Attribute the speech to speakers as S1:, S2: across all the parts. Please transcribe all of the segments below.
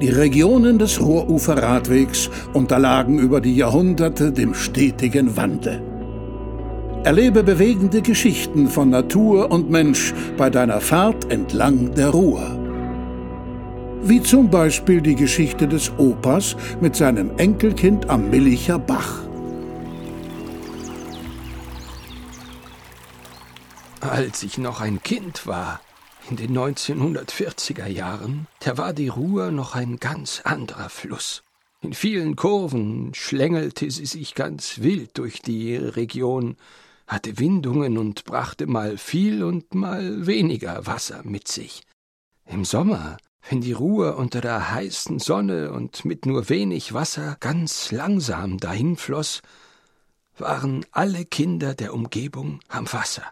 S1: Die Regionen des Ruhruferradwegs unterlagen über die Jahrhunderte dem stetigen Wandel. Erlebe bewegende Geschichten von Natur und Mensch bei deiner Fahrt entlang der Ruhr. Wie zum Beispiel die Geschichte des Opas mit seinem Enkelkind am Millicher Bach.
S2: Als ich noch ein Kind war, in den 1940er Jahren, da war die Ruhr noch ein ganz anderer Fluss. In vielen Kurven schlängelte sie sich ganz wild durch die Region, hatte Windungen und brachte mal viel und mal weniger Wasser mit sich. Im Sommer, wenn die Ruhr unter der heißen Sonne und mit nur wenig Wasser ganz langsam dahinfloß, waren alle Kinder der Umgebung am Wasser.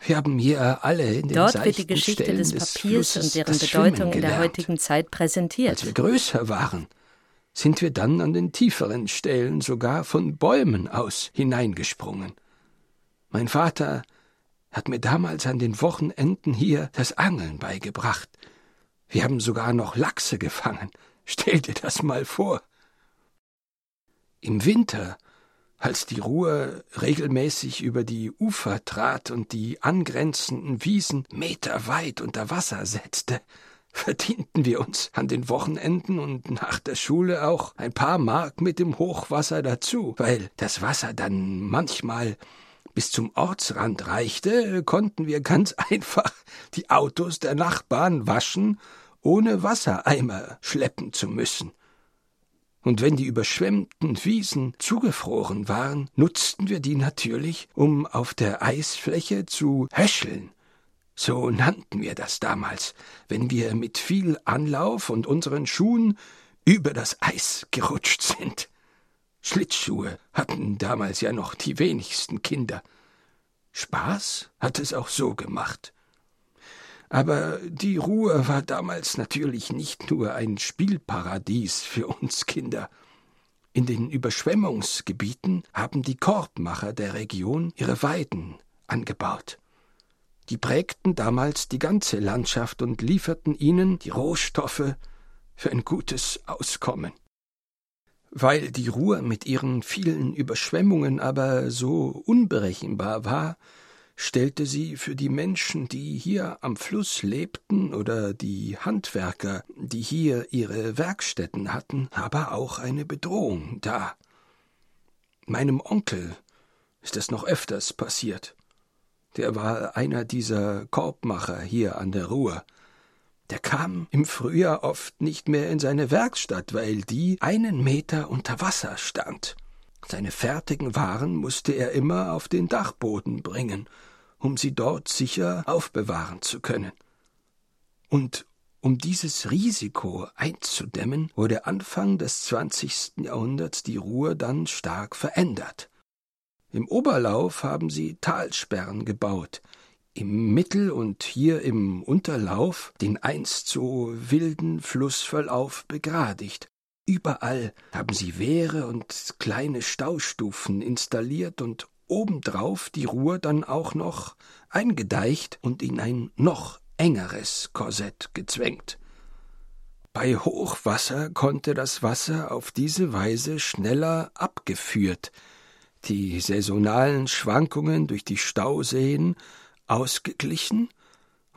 S2: Wir haben hier alle in den
S3: Dort wird die Geschichte
S2: Stellen
S3: des
S2: des
S3: Papiers
S2: Flusses
S3: und deren Bedeutung in der heutigen Zeit präsentiert.
S2: Als wir größer waren, sind wir dann an den tieferen Stellen sogar von Bäumen aus hineingesprungen. Mein Vater hat mir damals an den Wochenenden hier das Angeln beigebracht. Wir haben sogar noch Lachse gefangen. Stell dir das mal vor. Im Winter, als die Ruhr regelmäßig über die Ufer trat und die angrenzenden Wiesen meterweit unter Wasser setzte, verdienten wir uns an den Wochenenden und nach der Schule auch ein paar Mark mit dem Hochwasser dazu, weil das Wasser dann manchmal bis zum Ortsrand reichte, konnten wir ganz einfach die Autos der Nachbarn waschen, ohne Wassereimer schleppen zu müssen. Und wenn die überschwemmten Wiesen zugefroren waren, nutzten wir die natürlich, um auf der Eisfläche zu höscheln. So nannten wir das damals, wenn wir mit viel Anlauf und unseren Schuhen über das Eis gerutscht sind. Schlittschuhe hatten damals ja noch die wenigsten Kinder. Spaß hat es auch so gemacht. Aber die Ruhr war damals natürlich nicht nur ein Spielparadies für uns Kinder. In den Überschwemmungsgebieten haben die Korbmacher der Region ihre Weiden angebaut. Die prägten damals die ganze Landschaft und lieferten ihnen die Rohstoffe für ein gutes Auskommen. Weil die Ruhr mit ihren vielen Überschwemmungen aber so unberechenbar war, stellte sie für die Menschen, die hier am Fluss lebten, oder die Handwerker, die hier ihre Werkstätten hatten, aber auch eine Bedrohung dar. Meinem Onkel ist das noch öfters passiert. Der war einer dieser Korbmacher hier an der Ruhr. Der kam im Frühjahr oft nicht mehr in seine Werkstatt, weil die einen Meter unter Wasser stand. Seine fertigen Waren musste er immer auf den Dachboden bringen, um sie dort sicher aufbewahren zu können. Und um dieses Risiko einzudämmen, wurde Anfang des zwanzigsten Jahrhunderts die Ruhr dann stark verändert. Im Oberlauf haben sie Talsperren gebaut, im Mittel- und hier im Unterlauf den einst so wilden Flussverlauf begradigt. Überall haben sie Wehre und kleine Staustufen installiert und obendrauf die Ruhr dann auch noch eingedeicht und in ein noch engeres Korsett gezwängt. Bei Hochwasser konnte das Wasser auf diese Weise schneller abgeführt, die saisonalen Schwankungen durch die Stauseen ausgeglichen,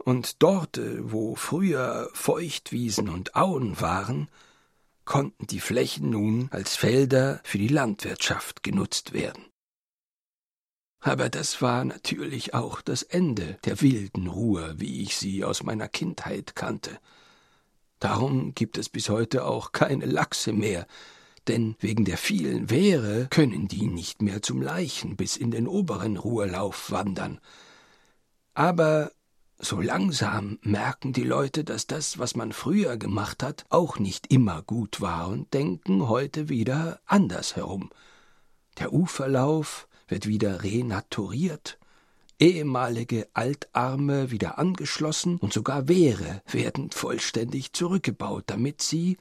S2: und dort, wo früher Feuchtwiesen und Auen waren, konnten die Flächen nun als Felder für die Landwirtschaft genutzt werden. Aber das war natürlich auch das Ende der wilden Ruhr, wie ich sie aus meiner Kindheit kannte. Darum gibt es bis heute auch keine Lachse mehr, denn wegen der vielen Wehre können die nicht mehr zum Leichen bis in den oberen Ruhrlauf wandern. Aber so langsam merken die Leute, dass das, was man früher gemacht hat, auch nicht immer gut war und denken heute wieder anders herum. Der Uferlauf wird wieder renaturiert, ehemalige Altarme wieder angeschlossen und sogar Wehre werden vollständig zurückgebaut, damit sie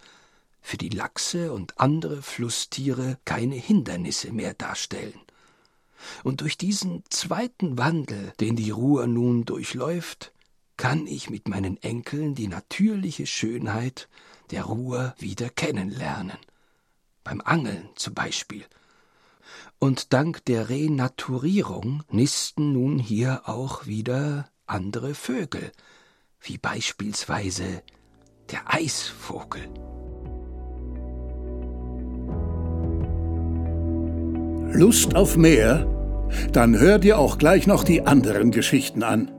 S2: für die Lachse und andere Flusstiere keine Hindernisse mehr darstellen. Und durch diesen zweiten Wandel, den die Ruhr nun durchläuft, kann ich mit meinen Enkeln die natürliche Schönheit der Ruhr wieder kennenlernen. Beim Angeln zum Beispiel. Und dank der Renaturierung nisten nun hier auch wieder andere Vögel, wie beispielsweise der Eisvogel.
S1: Lust auf mehr? Dann hör dir auch gleich noch die anderen Geschichten an.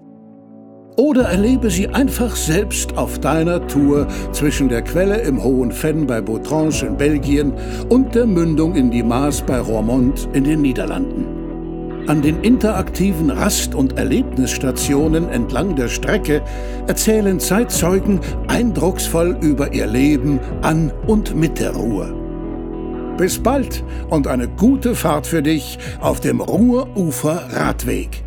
S1: Oder erlebe sie einfach selbst auf deiner Tour zwischen der Quelle im Hohen Fenn bei Bautrange in Belgien und der Mündung in die Maas bei Roermond in den Niederlanden. An den interaktiven Rast- und Erlebnisstationen entlang der Strecke erzählen Zeitzeugen eindrucksvoll über ihr Leben an und mit der Ruhr. Bis bald und eine gute Fahrt für dich auf dem Ruhrufer Radweg.